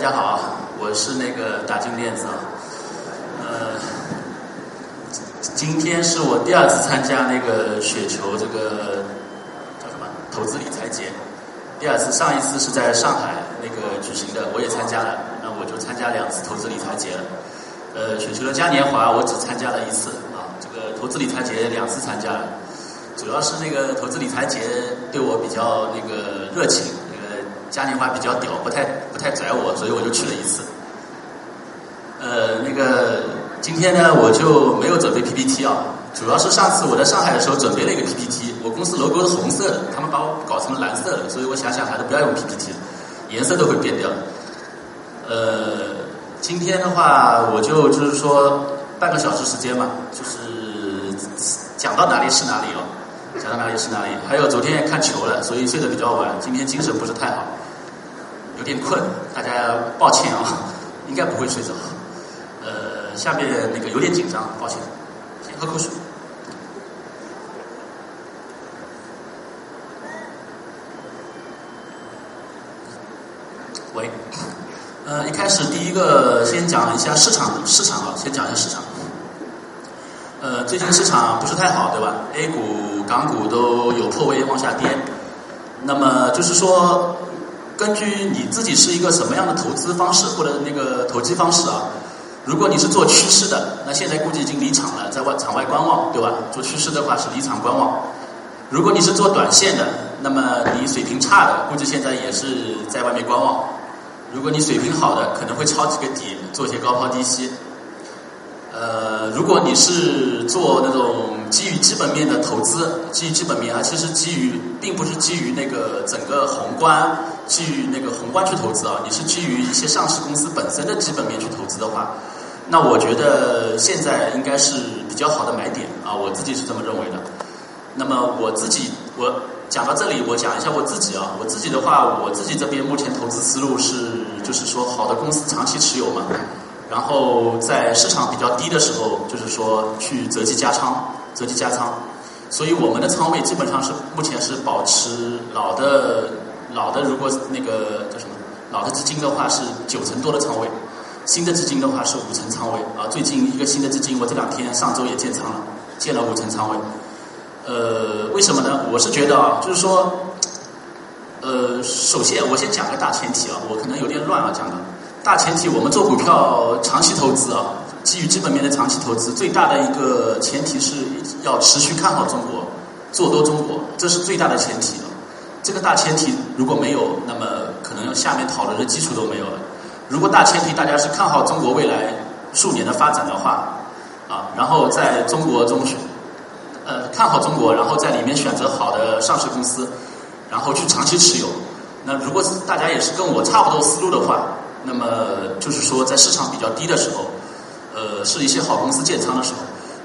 大家好，我是那个大金链子啊。呃，今天是我第二次参加那个雪球这个叫什么投资理财节，第二次，上一次是在上海那个举行的，我也参加了，那我就参加两次投资理财节了。呃，雪球的嘉年华我只参加了一次啊，这个投资理财节两次参加了，主要是那个投资理财节对我比较那个热情。那个嘉年华比较屌，不太太拽我，所以我就去了一次。呃，那个今天呢，我就没有准备 PPT 啊，主要是上次我在上海的时候准备了一个 PPT，我公司 logo 是红色的，他们把我搞成蓝色的，所以我想想还是不要用 PPT 了，颜色都会变掉。呃，今天的话，我就就是说半个小时时间嘛，就是讲到哪里是哪里哦。讲到哪里是哪里，还有昨天也看球了，所以睡得比较晚，今天精神不是太好，有点困，大家抱歉啊，应该不会睡着。呃，下面那个有点紧张，抱歉，先喝口水。喂，呃，一开始第一个先讲一下市场，市场啊，先讲一下市场。呃，最近市场不是太好，对吧？A 股、港股都有破位往下跌。那么就是说，根据你自己是一个什么样的投资方式或者那个投机方式啊？如果你是做趋势的，那现在估计已经离场了，在外场外观望，对吧？做趋势的话是离场观望。如果你是做短线的，那么你水平差的，估计现在也是在外面观望。如果你水平好的，可能会抄几个底，做些高抛低吸。呃，如果你是做那种基于基本面的投资，基于基本面啊，其实基于并不是基于那个整个宏观，基于那个宏观去投资啊，你是基于一些上市公司本身的基本面去投资的话，那我觉得现在应该是比较好的买点啊，我自己是这么认为的。那么我自己，我讲到这里，我讲一下我自己啊，我自己的话，我自己这边目前投资思路是，就是说好的公司长期持有嘛。然后在市场比较低的时候，就是说去择机加仓，择机加仓。所以我们的仓位基本上是目前是保持老的，老的如果那个叫什么，老的资金的话是九成多的仓位，新的资金的话是五成仓位。啊，最近一个新的资金，我这两天上周也建仓了，建了五成仓位。呃，为什么呢？我是觉得啊，就是说，呃，首先我先讲个大前提啊，我可能有点乱啊讲的。大前提，我们做股票长期投资啊，基于基本面的长期投资，最大的一个前提是要持续看好中国，做多中国，这是最大的前提。这个大前提如果没有，那么可能下面讨论的基础都没有了。如果大前提大家是看好中国未来数年的发展的话，啊，然后在中国中选，呃，看好中国，然后在里面选择好的上市公司，然后去长期持有。那如果大家也是跟我差不多思路的话，那么就是说，在市场比较低的时候，呃，是一些好公司建仓的时候。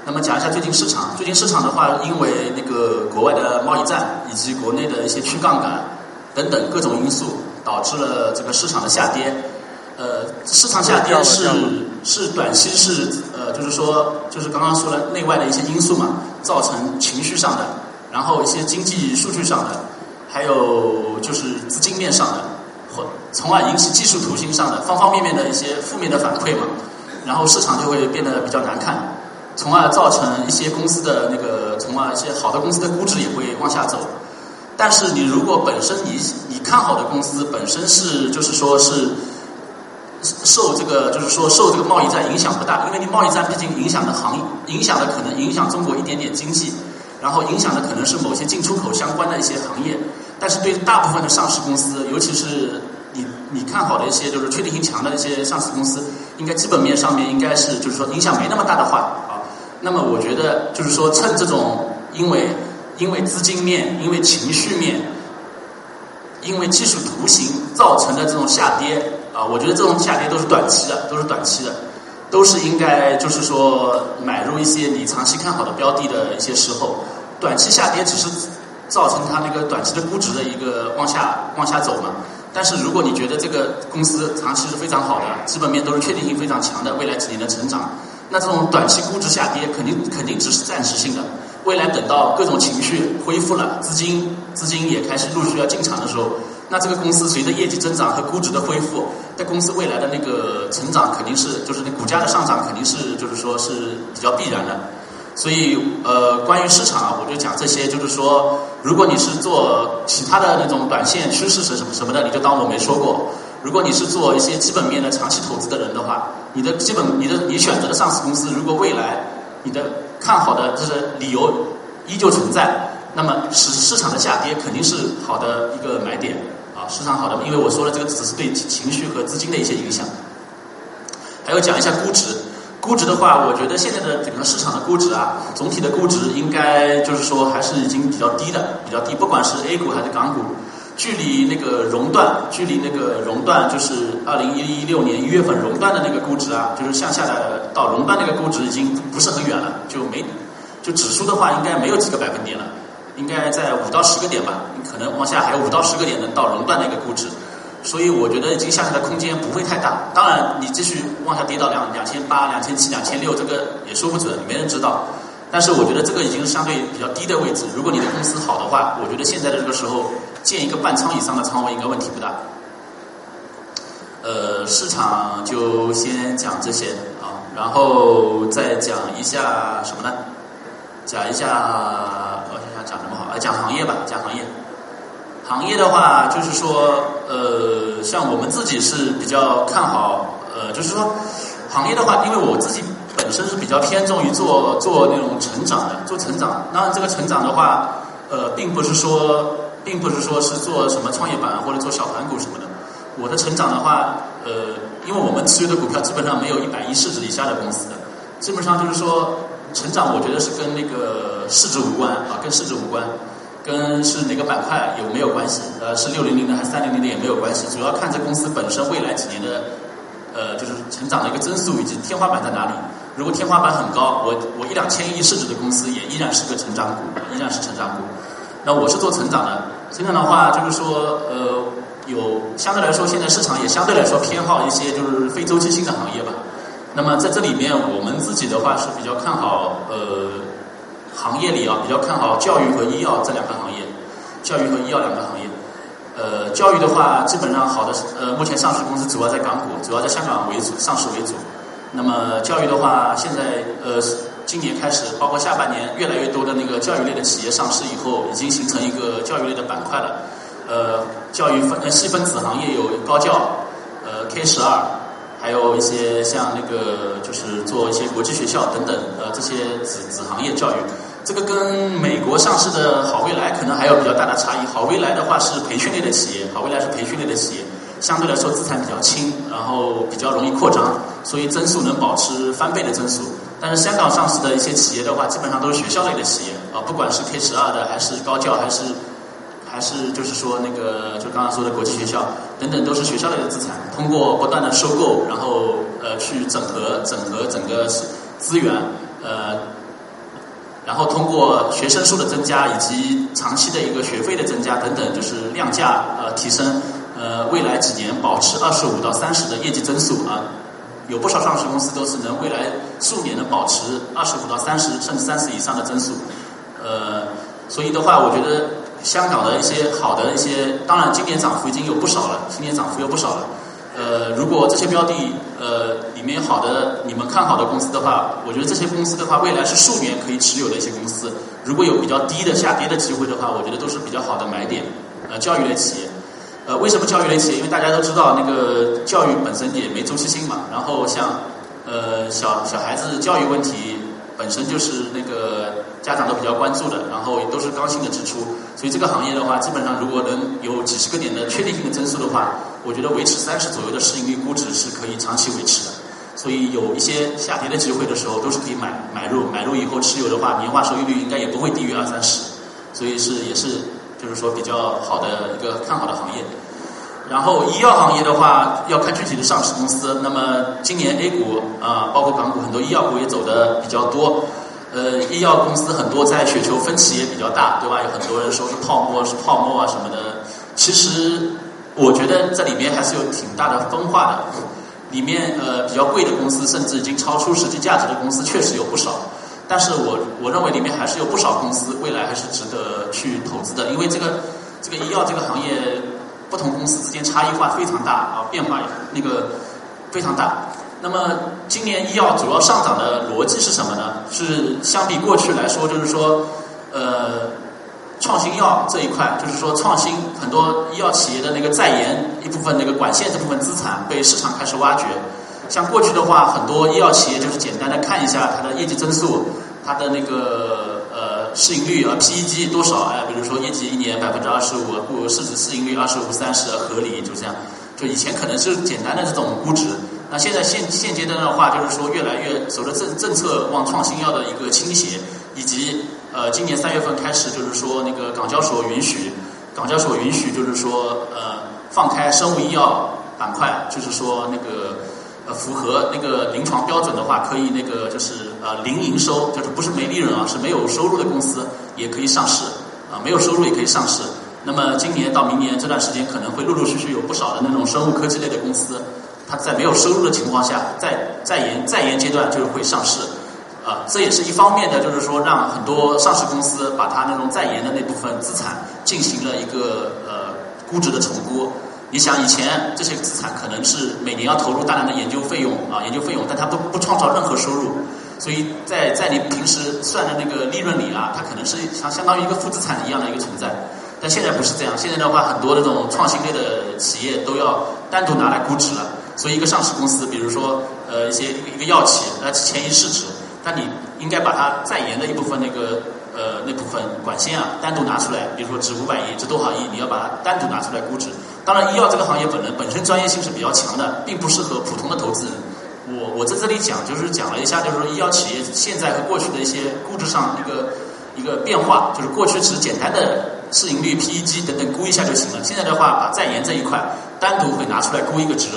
那么讲一下最近市场，最近市场的话，因为那个国外的贸易战以及国内的一些去杠杆等等各种因素，导致了这个市场的下跌。呃，市场下跌是是短期是呃，就是说就是刚刚说了内外的一些因素嘛，造成情绪上的，然后一些经济数据上的，还有就是资金面上的。或从而引起技术图形上的方方面面的一些负面的反馈嘛，然后市场就会变得比较难看，从而造成一些公司的那个，从而一些好的公司的估值也会往下走。但是你如果本身你你看好的公司本身是就是说是受这个就是说受这个贸易战影响不大，因为你贸易战毕竟影响的行影响的可能影响中国一点点经济，然后影响的可能是某些进出口相关的一些行业。但是对大部分的上市公司，尤其是你你看好的一些就是确定性强的一些上市公司，应该基本面上面应该是就是说影响没那么大的话啊。那么我觉得就是说趁这种因为因为资金面、因为情绪面、因为技术图形造成的这种下跌啊，我觉得这种下跌都是短期的，都是短期的，都是应该就是说买入一些你长期看好的标的的一些时候，短期下跌只是。造成它那个短期的估值的一个往下往下走嘛，但是如果你觉得这个公司长期是非常好的，基本面都是确定性非常强的，未来几年的成长，那这种短期估值下跌肯定肯定只是暂时性的，未来等到各种情绪恢复了，资金资金也开始陆续要进场的时候，那这个公司随着业绩增长和估值的恢复，在公司未来的那个成长肯定是，就是那股价的上涨肯定是，就是说是比较必然的。所以，呃，关于市场啊，我就讲这些，就是说，如果你是做其他的那种短线趋势是什么什么的，你就当我没说过。如果你是做一些基本面的长期投资的人的话，你的基本你的你选择的上市公司，如果未来你的看好的就是理由依旧存在，那么市市场的下跌肯定是好的一个买点啊，市场好的，因为我说了这个只是对情绪和资金的一些影响。还要讲一下估值。估值的话，我觉得现在的整个市场的估值啊，总体的估值应该就是说还是已经比较低的，比较低。不管是 A 股还是港股，距离那个熔断，距离那个熔断就是二零一六年一月份熔断的那个估值啊，就是向下的到熔断那个估值已经不是很远了，就没就指数的话应该没有几个百分点了，应该在五到十个点吧，可能往下还有五到十个点能到熔断那个估值。所以我觉得已经下去的空间不会太大。当然，你继续往下跌到两两千八、两千七、两千六，这个也说不准，没人知道。但是我觉得这个已经相对比较低的位置。如果你的公司好的话，我觉得现在的这个时候建一个半仓以上的仓位应该问题不大。呃，市场就先讲这些啊，然后再讲一下什么呢？讲一下，我想想讲什么好？讲行业吧，讲行业。行业的话，就是说，呃，像我们自己是比较看好，呃，就是说，行业的话，因为我自己本身是比较偏重于做做那种成长的，做成长。当然，这个成长的话，呃，并不是说，并不是说是做什么创业板或者做小盘股什么的。我的成长的话，呃，因为我们持有的股票基本上没有一百亿市值以下的公司的，基本上就是说，成长我觉得是跟那个市值无关啊，跟市值无关。跟是哪个板块有没有关系？呃，是六零零的还是三零零的也没有关系，主要看这公司本身未来几年的，呃，就是成长的一个增速以及天花板在哪里。如果天花板很高，我我一两千亿市值的公司也依然是个成长股，依然是成长股。那我是做成长的，成长的话就是说，呃，有相对来说现在市场也相对来说偏好一些就是非周期性的行业吧。那么在这里面，我们自己的话是比较看好，呃。行业里啊，比较看好教育和医药这两个行业，教育和医药两个行业。呃，教育的话，基本上好的呃，目前上市公司主要在港股，主要在香港为主，上市为主。那么教育的话，现在呃，今年开始，包括下半年，越来越多的那个教育类的企业上市以后，已经形成一个教育类的板块了。呃，教育分细分子行业有高教，呃，K 十二，还有一些像那个就是做一些国际学校等等，呃，这些子子行业教育。这个跟美国上市的好未来可能还有比较大的差异。好未来的话是培训类的企业，好未来是培训类的企业，相对来说资产比较轻，然后比较容易扩张，所以增速能保持翻倍的增速。但是香港上市的一些企业的话，基本上都是学校类的企业啊，不管是 K 十二的，还是高教，还是还是就是说那个就刚刚说的国际学校等等，都是学校类的资产。通过不断的收购，然后呃去整合整合整个资源，呃。然后通过学生数的增加以及长期的一个学费的增加等等，就是量价呃提升，呃未来几年保持二十五到三十的业绩增速啊，有不少上市公司都是能未来数年能保持二十五到三十甚至三十以上的增速，呃，所以的话，我觉得香港的一些好的一些，当然今年涨幅已经有不少了，今年涨幅有不少了。呃，如果这些标的呃里面好的你们看好的公司的话，我觉得这些公司的话，未来是数年可以持有的一些公司。如果有比较低的下跌的机会的话，我觉得都是比较好的买点。呃，教育类企业，呃，为什么教育类企业？因为大家都知道那个教育本身也没周期性嘛。然后像呃小小孩子教育问题。本身就是那个家长都比较关注的，然后都是刚性的支出，所以这个行业的话，基本上如果能有几十个点的确定性的增速的话，我觉得维持三十左右的市盈率估值是可以长期维持的。所以有一些下跌的机会的时候，都是可以买买入，买入以后持有的话，年化收益率应该也不会低于二三十，所以是也是就是说比较好的一个看好的行业。然后医药行业的话，要看具体的上市公司。那么今年 A 股啊，包括港股很多医药股也走的比较多。呃，医药公司很多在雪球分歧也比较大，对吧？有很多人说是泡沫，是泡沫啊什么的。其实我觉得这里面还是有挺大的分化的。里面呃比较贵的公司，甚至已经超出实际价值的公司，确实有不少。但是我我认为里面还是有不少公司未来还是值得去投资的，因为这个这个医药这个行业。不同公司之间差异化非常大啊，变化那个非常大。那么今年医药主要上涨的逻辑是什么呢？是相比过去来说，就是说，呃，创新药这一块，就是说创新很多医药企业的那个在研一部分那个管线这部分资产被市场开始挖掘。像过去的话，很多医药企业就是简单的看一下它的业绩增速，它的那个市盈率啊 PEG 多少哎，比如说业绩一年百分之二十五，不市值市盈率二十五三十合理，就这样。就以前可能是简单的这种估值。那现在现现阶段的话，就是说越来越随着政政策往创新药的一个倾斜，以及呃今年三月份开始，就是说那个港交所允许，港交所允许就是说呃放开生物医药板块，就是说那个呃符合那个临床标准的话，可以那个就是呃零营收，就是不是没利润啊，是没有收入的公司也可以上市啊，没有收入也可以上市。那么今年到明年这段时间，可能会陆陆续续有不少的那种生物科技类的公司。它在没有收入的情况下，在在研在研阶段就会上市，啊，这也是一方面的，就是说让很多上市公司把它那种在研的那部分资产进行了一个呃估值的重估。你想以前这些资产可能是每年要投入大量的研究费用啊，研究费用，但它不不创造任何收入，所以在在你平时算的那个利润里啊，它可能是相相当于一个负资产一样的一个存在。但现在不是这样，现在的话，很多那种创新类的企业都要单独拿来估值了。所以，一个上市公司，比如说，呃，一些一个药企，那前一市值，但你应该把它在研的一部分那个呃那部分管线啊，单独拿出来，比如说值五百亿，值多少亿，你要把它单独拿出来估值。当然，医药这个行业本人本身专业性是比较强的，并不适合普通的投资人。我我在这里讲，就是讲了一下，就是说医药企业现在和过去的一些估值上一个一个变化，就是过去只简单的市盈率、PEG 等等估一下就行了，现在的话，把在研这一块单独会拿出来估一个值。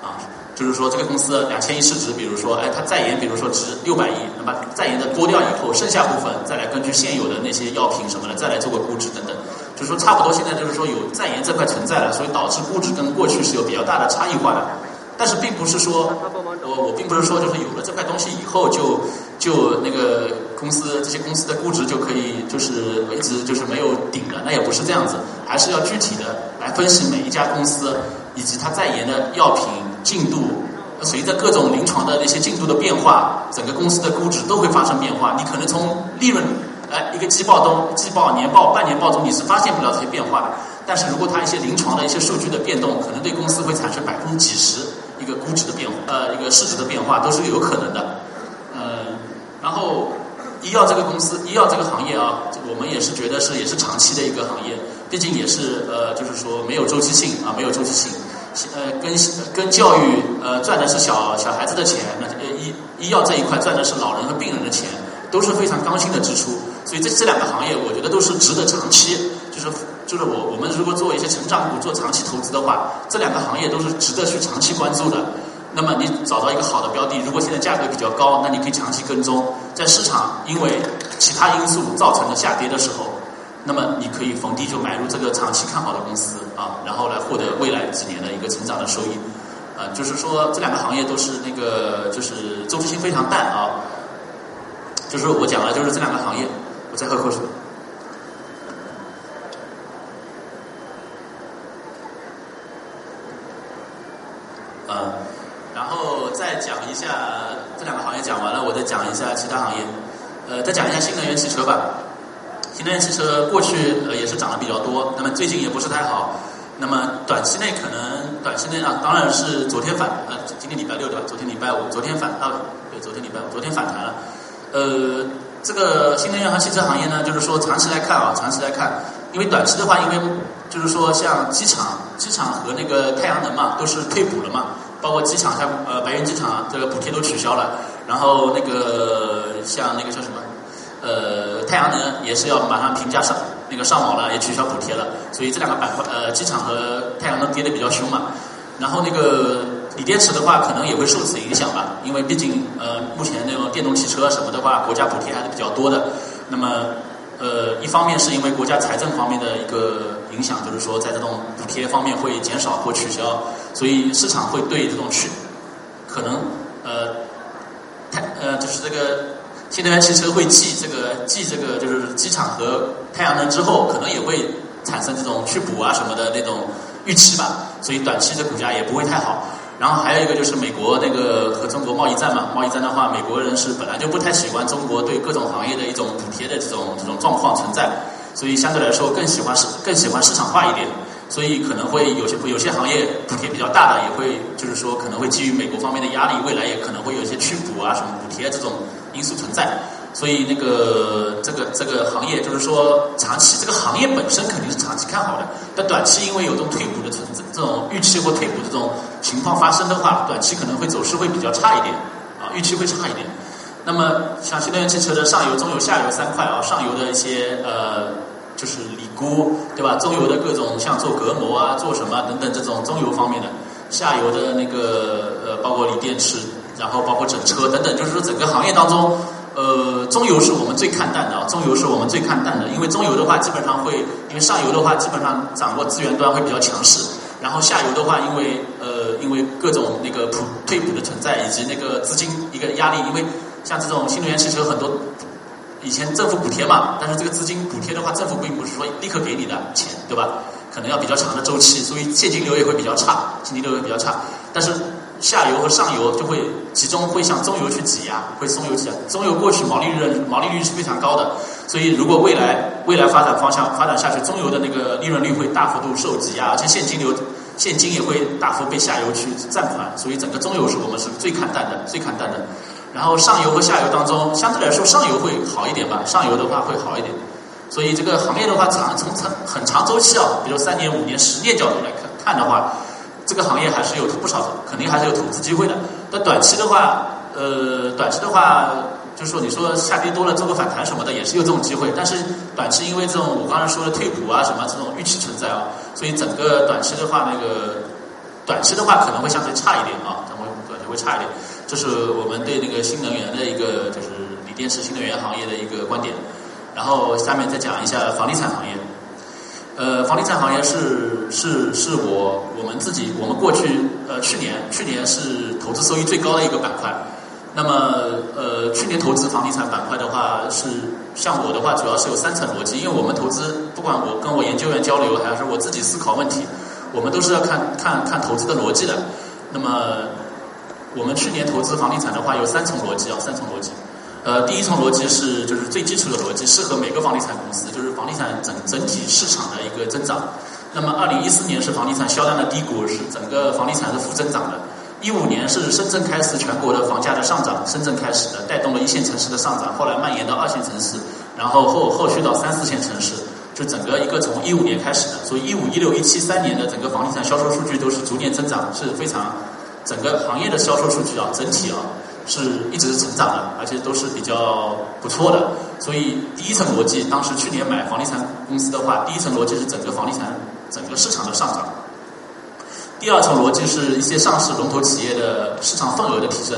啊就是说，这个公司两千亿市值，比如说，哎，它在研，比如说值六百亿，那么在研的剥掉以后，剩下部分再来根据现有的那些药品什么的，再来做个估值等等。就说，差不多现在就是说有在研这块存在了，所以导致估值跟过去是有比较大的差异化的。但是并不是说，我我并不是说就是有了这块东西以后就就那个公司这些公司的估值就可以就是一直就是没有顶了，那也不是这样子，还是要具体的来分析每一家公司以及它在研的药品。进度随着各种临床的那些进度的变化，整个公司的估值都会发生变化。你可能从利润，哎，一个季报中、季报、年报、半年报中，你是发现不了这些变化的。但是如果它一些临床的一些数据的变动，可能对公司会产生百分之几十一个估值的变化，呃，一个市值的变化都是有可能的。嗯，然后医药这个公司，医药这个行业啊，我们也是觉得是也是长期的一个行业，毕竟也是呃，就是说没有周期性啊，没有周期性。呃，跟跟教育呃赚的是小小孩子的钱，那医医药这一块赚的是老人和病人的钱，都是非常刚性的支出。所以这这两个行业，我觉得都是值得长期，就是就是我我们如果做一些成长股做长期投资的话，这两个行业都是值得去长期关注的。那么你找到一个好的标的，如果现在价格比较高，那你可以长期跟踪，在市场因为其他因素造成的下跌的时候。那么你可以逢低就买入这个长期看好的公司啊，然后来获得未来几年的一个成长的收益，啊，就是说这两个行业都是那个就是周期性非常淡啊，就是我讲了就是这两个行业，我再喝口水，嗯，然后再讲一下这两个行业讲完了，我再讲一下其他行业，呃，再讲一下新能源汽车吧。新能源汽车过去呃也是涨得比较多，那么最近也不是太好，那么短期内可能短期内啊，当然是昨天反呃今天礼拜六对吧？昨天礼拜五，昨天反啊对，昨天礼拜五，昨天反弹了。呃，这个新能源和汽车行业呢，就是说长期来看啊，长期来看，因为短期的话，因为就是说像机场、机场和那个太阳能嘛，都是退补了嘛，包括机场像呃白云机场这个补贴都取消了，然后那个像那个叫什么？呃，太阳能也是要马上评价上那个上网了，也取消补贴了，所以这两个板块，呃，机场和太阳能跌得比较凶嘛。然后那个锂电池的话，可能也会受此影响吧，因为毕竟呃，目前那种电动汽车什么的话，国家补贴还是比较多的。那么呃，一方面是因为国家财政方面的一个影响，就是说在这种补贴方面会减少或取消，所以市场会对这种去可能呃，太呃，就是这个。新能源汽车会继这个继这个就是机场和太阳能之后，可能也会产生这种去补啊什么的那种预期吧，所以短期的股价也不会太好。然后还有一个就是美国那个和中国贸易战嘛，贸易战的话，美国人是本来就不太喜欢中国对各种行业的一种补贴的这种这种状况存在，所以相对来说更喜欢市更喜欢市场化一点，所以可能会有些有些行业补贴比较大的，也会就是说可能会基于美国方面的压力，未来也可能会有一些去补啊什么补贴这种因素存在。所以那个这个这个行业就是说长期这个行业本身肯定是长期看好的，但短期因为有这种退补的存，这种预期或退补这种情况发生的话，短期可能会走势会比较差一点，啊，预期会差一点。那么像新能源汽车的上游、中游、下游三块啊，上游的一些呃就是锂钴，对吧？中游的各种像做隔膜啊、做什么等等这种中游方面的，下游的那个呃包括锂电池，然后包括整车等等，就是说整个行业当中。呃，中游是我们最看淡的啊，中游是我们最看淡的，因为中游的话基本上会，因为上游的话基本上掌握资源端会比较强势，然后下游的话，因为呃，因为各种那个普退补的存在，以及那个资金一个压力，因为像这种新能源汽车很多以前政府补贴嘛，但是这个资金补贴的话，政府并不是说立刻给你的钱，对吧？可能要比较长的周期，所以现金流也会比较差，现金流也比较差，但是。下游和上游就会集中会向中游去挤压，会中游挤压。中游过去毛利润毛利率是非常高的，所以如果未来未来发展方向发展下去，中游的那个利润率会大幅度受挤压，而且现金流现金也会大幅被下游去占款，所以整个中游是我们是最看淡的，最看淡的。然后上游和下游当中，相对来说上游会好一点吧，上游的话会好一点。所以这个行业的话，长从长很长周期啊，比如三年、五年、十年角度来看看的话。这个行业还是有不少，肯定还是有投资机会的。但短期的话，呃，短期的话，就是说你说下跌多了做个反弹什么的，也是有这种机会。但是短期因为这种我刚才说的退补啊什么这种预期存在啊，所以整个短期的话，那个短期的话可能会相对差一点啊，可能会短期会差一点。这是我们对那个新能源的一个就是锂电池新能源行业的一个观点。然后下面再讲一下房地产行业。呃，房地产行业是是是我我们自己我们过去呃去年去年是投资收益最高的一个板块。那么呃去年投资房地产板块的话是像我的话主要是有三层逻辑，因为我们投资不管我跟我研究员交流还是我自己思考问题，我们都是要看看看投资的逻辑的。那么我们去年投资房地产的话有三层逻辑啊，三层逻辑。呃，第一重逻辑是就是最基础的逻辑，适合每个房地产公司，就是房地产整整体市场的一个增长。那么，二零一四年是房地产销量的低谷，是整个房地产是负增长的。一五年是深圳开始全国的房价的上涨，深圳开始的带动了一线城市的上涨，后来蔓延到二线城市，然后后后续到三四线城市，就整个一个从一五年开始的。所以一五一六一七三年的整个房地产销售数据都是逐年增长，是非常整个行业的销售数据啊，整体啊。是一直是成长的，而且都是比较不错的。所以第一层逻辑，当时去年买房地产公司的话，第一层逻辑是整个房地产整个市场的上涨。第二层逻辑是一些上市龙头企业的市场份额的提升，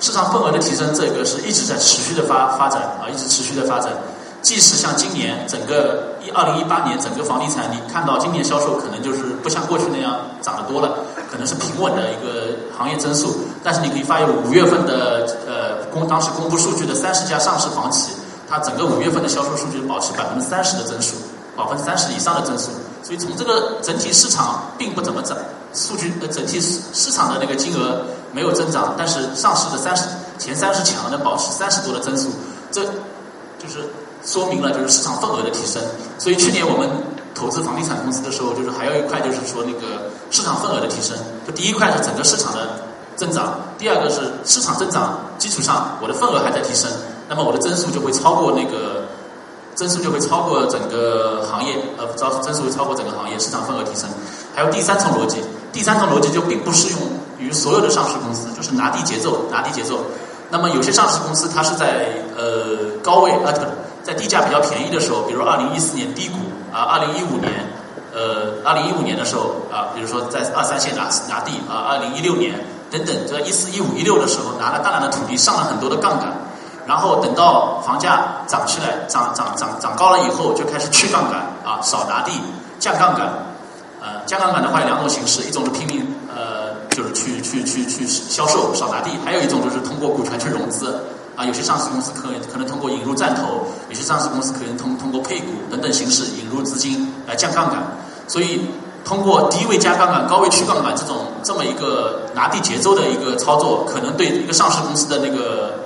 市场份额的提升，这个是一直在持续的发发展啊，一直持续的发展。即使像今年整个一二零一八年整个房地产，你看到今年销售可能就是不像过去那样涨得多了，可能是平稳的一个行业增速。但是你可以发现五月份的呃公当时公布数据的三十家上市房企，它整个五月份的销售数据保持百分之三十的增速，百分之三十以上的增速。所以从这个整体市场并不怎么涨，数据呃整体市市场的那个金额没有增长，但是上市的三十前三十强的保持三十多的增速，这就是。说明了就是市场份额的提升，所以去年我们投资房地产公司的时候，就是还有一块就是说那个市场份额的提升。就第一块是整个市场的增长，第二个是市场增长基础上我的份额还在提升，那么我的增速就会超过那个增速就会超过整个行业，呃，招增速会超过整个行业市场份额提升。还有第三层逻辑，第三层逻辑就并不适用于所有的上市公司，就是拿地节奏，拿地节奏。那么有些上市公司它是在呃高位啊，在地价比较便宜的时候，比如二零一四年低谷啊，二零一五年，呃，二零一五年的时候啊，比如说在二三线拿拿地啊，二零一六年等等，在一四一五一六的时候拿了大量的土地，上了很多的杠杆，然后等到房价涨起来，涨涨涨涨高了以后，就开始去杠杆啊，少拿地，降杠杆，呃，降杠杆的话有两种形式，一种是拼命呃，就是去去去去销售少拿地，还有一种就是通过股权去融资。啊，有些上市公司可可能通过引入战投，有些上市公司可能通通过配股等等形式引入资金来降杠杆。所以通过低位加杠杆、高位去杠杆这种这么一个拿地节奏的一个操作，可能对一个上市公司的那个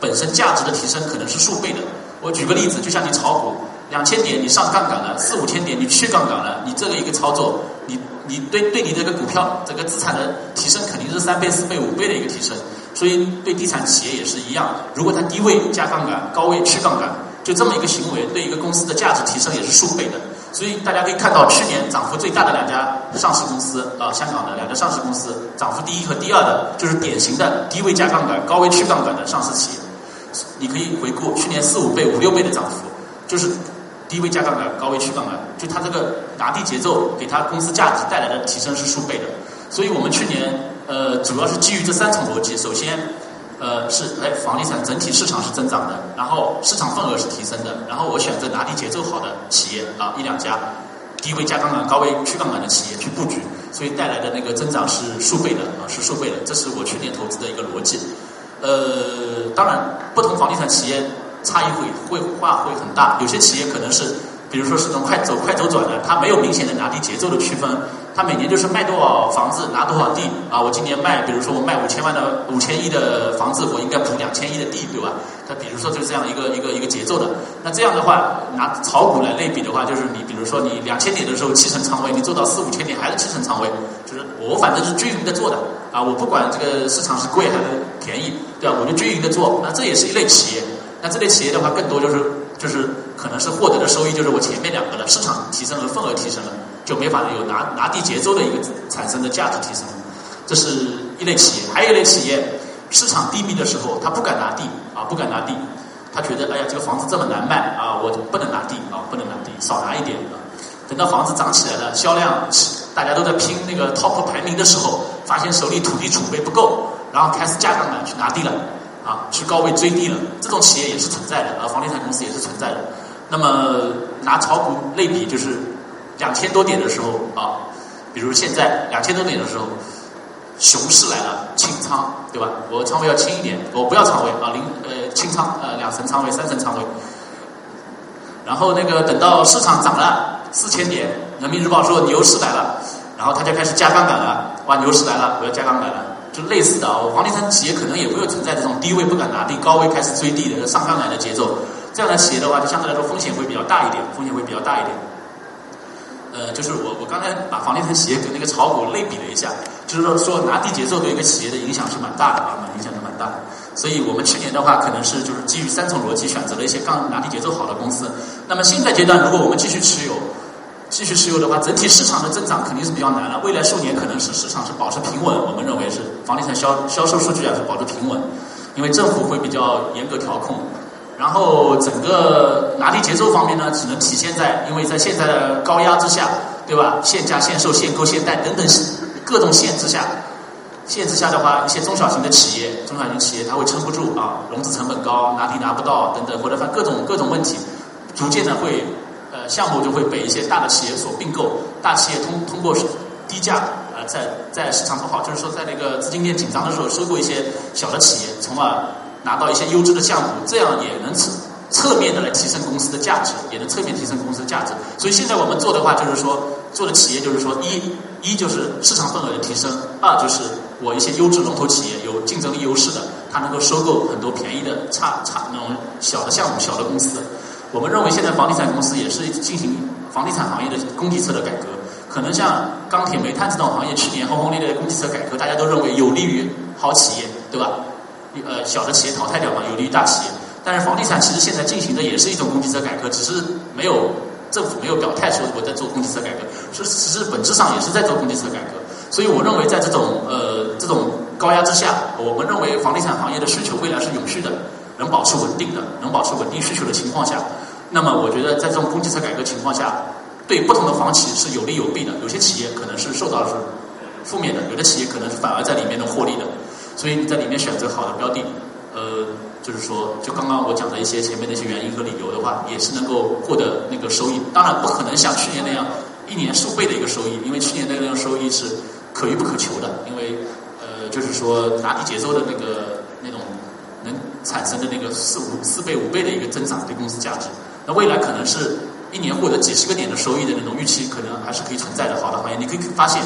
本身价值的提升可能是数倍的。我举个例子，就像你炒股，两千点你上杠杆了，四五千点你去杠杆了，你这个一个操作，你你对对你这个股票这个资产的提升肯定是三倍、四倍、五倍的一个提升。所以对地产企业也是一样，如果它低位加杠杆、高位去杠杆，就这么一个行为，对一个公司的价值提升也是数倍的。所以大家可以看到，去年涨幅最大的两家上市公司啊，香港的两家上市公司，涨幅第一和第二的，就是典型的低位加杠杆、高位去杠杆的上市企业。你可以回顾去年四五倍、五六倍的涨幅，就是低位加杠杆、高位去杠杆，就它这个拿地节奏给它公司价值带来的提升是数倍的。所以我们去年呃，主要是基于这三层逻辑，首先。呃，是哎，房地产整体市场是增长的，然后市场份额是提升的，然后我选择拿地节奏好的企业啊，一两家低位加杠杆、高位去杠杆的企业去布局，所以带来的那个增长是数倍的啊，是数倍的，这是我去年投资的一个逻辑。呃，当然，不同房地产企业差异会会化会很大，有些企业可能是，比如说是种快走快走转的，它没有明显的拿地节奏的区分。他每年就是卖多少房子拿多少地啊！我今年卖，比如说我卖五千万的五千亿的房子，我应该补两千亿的地，对吧？他比如说就是这样一个一个一个节奏的。那这样的话，拿炒股来类比的话，就是你比如说你两千点的时候七成仓位，你做到四五千点还是七成仓位，就是我反正是均匀的做的啊！我不管这个市场是贵还是便宜，对吧？我就均匀的做。那这也是一类企业。那这类企业的话，更多就是就是可能是获得的收益就是我前面两个的市场提升和份额提升了。就没法有拿拿地节奏的一个产生的价值提升，这是一类企业。还有一类企业，市场低迷的时候，他不敢拿地啊，不敢拿地，他觉得哎呀，这个房子这么难卖啊，我不能拿地啊，不能拿地，少拿一点啊。等到房子涨起来了，销量大家都在拼那个 top 排名的时候，发现手里土地储备不够，然后开始加杠杆去拿地了啊，去高位追地了。这种企业也是存在的啊，房地产公司也是存在的。那么拿炒股类比就是。两千多点的时候啊，比如现在两千多点的时候，熊市来了，清仓对吧？我仓位要轻一点，我不要仓位啊，零呃清仓呃两层仓位、三层仓位。然后那个等到市场涨了四千点，人民日报说牛市来了，然后他就开始加杠杆了，哇牛市来了，我要加杠杆了，就类似的啊。房地产企业可能也会存在这种低位不敢拿地，高位开始追地的上杠杆的节奏。这样的企业的话，就相对来说风险会比较大一点，风险会比较大一点。呃，就是我我刚才把房地产企业跟那个炒股类比了一下，就是说说拿地节奏对一个企业的影响是蛮大的啊，影响是蛮大的。所以我们去年的话，可能是就是基于三重逻辑选择了一些刚拿地节奏好的公司。那么现在阶段，如果我们继续持有，继续持有的话，整体市场的增长肯定是比较难了。未来数年可能是市场是保持平稳，我们认为是房地产销销售数据啊是保持平稳，因为政府会比较严格调控。然后整个拿地节奏方面呢，只能体现在，因为在现在的高压之下，对吧？限价、限售、限购、限贷等等各种限制下，限制下的话，一些中小型的企业、中小型企业它会撑不住啊，融资成本高，拿地拿不到等等，或者反各种各种问题，逐渐的会呃项目就会被一些大的企业所并购，大企业通通过低价呃在在市场不好，就是说在那个资金链紧张的时候收购一些小的企业，从而。拿到一些优质的项目，这样也能侧侧面的来提升公司的价值，也能侧面提升公司的价值。所以现在我们做的话，就是说做的企业就是说，一一就是市场份额的提升，二就是我一些优质龙头企业有竞争力优势的，它能够收购很多便宜的差差那种小的项目、小的公司。我们认为现在房地产公司也是进行房地产行业的供给侧的改革，可能像钢铁、煤炭这种行业，去年轰轰烈烈的供给侧改革，大家都认为有利于好企业，对吧？呃，小的企业淘汰掉嘛，有利于大企业。但是房地产其实现在进行的也是一种供给侧改革，只是没有政府没有表态说我在做供给侧改革，是其实本质上也是在做供给侧改革。所以我认为在这种呃这种高压之下，我们认为房地产行业的需求未来是永续的，能保持稳定的，能保持稳定需求的情况下，那么我觉得在这种供给侧改革情况下，对不同的房企是有利有弊的。有些企业可能是受到是负面的，有的企业可能是反而在里面能获利的。所以你在里面选择好的标的，呃，就是说，就刚刚我讲的一些前面的一些原因和理由的话，也是能够获得那个收益。当然不可能像去年那样一年数倍的一个收益，因为去年那个收益是可遇不可求的。因为呃，就是说拿地节奏的那个那种能产生的那个四五四倍五倍的一个增长对公司价值。那未来可能是一年获得几十个点的收益的那种预期，可能还是可以存在的。好的行业，你可以发现，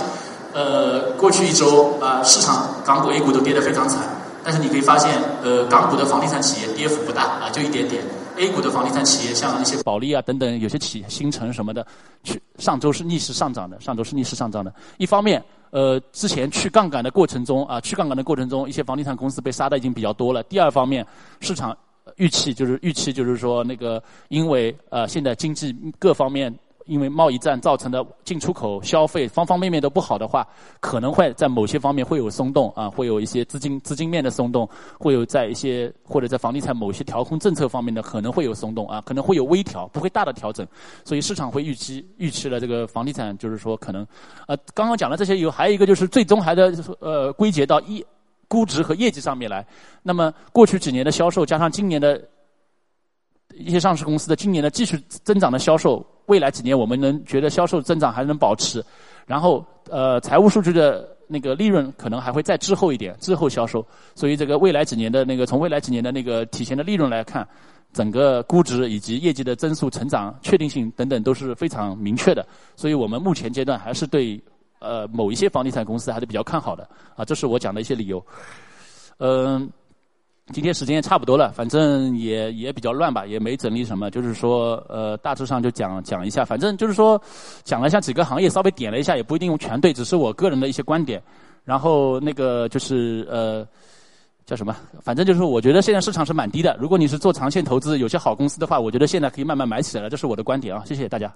呃，过去一周啊，市场港股、A 股都跌得非常惨，但是你可以发现，呃，港股的房地产企业跌幅不大啊，就一点点。A 股的房地产企业，像一些保利啊等等，有些企新城什么的，去上周是逆势上涨的，上周是逆势上涨的。一方面，呃，之前去杠杆的过程中啊，去杠杆的过程中，一些房地产公司被杀的已经比较多了。第二方面，市场预期就是预期就是说那个，因为呃现在经济各方面。因为贸易战造成的进出口、消费方方面面都不好的话，可能会在某些方面会有松动啊，会有一些资金资金面的松动，会有在一些或者在房地产某些调控政策方面的可能会有松动啊，可能会有微调，不会大的调整。所以市场会预期预期了这个房地产就是说可能，呃，刚刚讲的这些有还有一个就是最终还得呃归结到业估值和业绩上面来。那么过去几年的销售加上今年的。一些上市公司的今年的继续增长的销售，未来几年我们能觉得销售增长还能保持，然后呃财务数据的那个利润可能还会再滞后一点，滞后销售，所以这个未来几年的那个从未来几年的那个体现的利润来看，整个估值以及业绩的增速成长确定性等等都是非常明确的，所以我们目前阶段还是对呃某一些房地产公司还是比较看好的。啊，这是我讲的一些理由，嗯。今天时间也差不多了，反正也也比较乱吧，也没整理什么，就是说，呃，大致上就讲讲一下，反正就是说，讲了一下几个行业，稍微点了一下，也不一定全对，只是我个人的一些观点。然后那个就是呃，叫什么？反正就是我觉得现在市场是蛮低的，如果你是做长线投资，有些好公司的话，我觉得现在可以慢慢买起来了，这是我的观点啊，谢谢大家。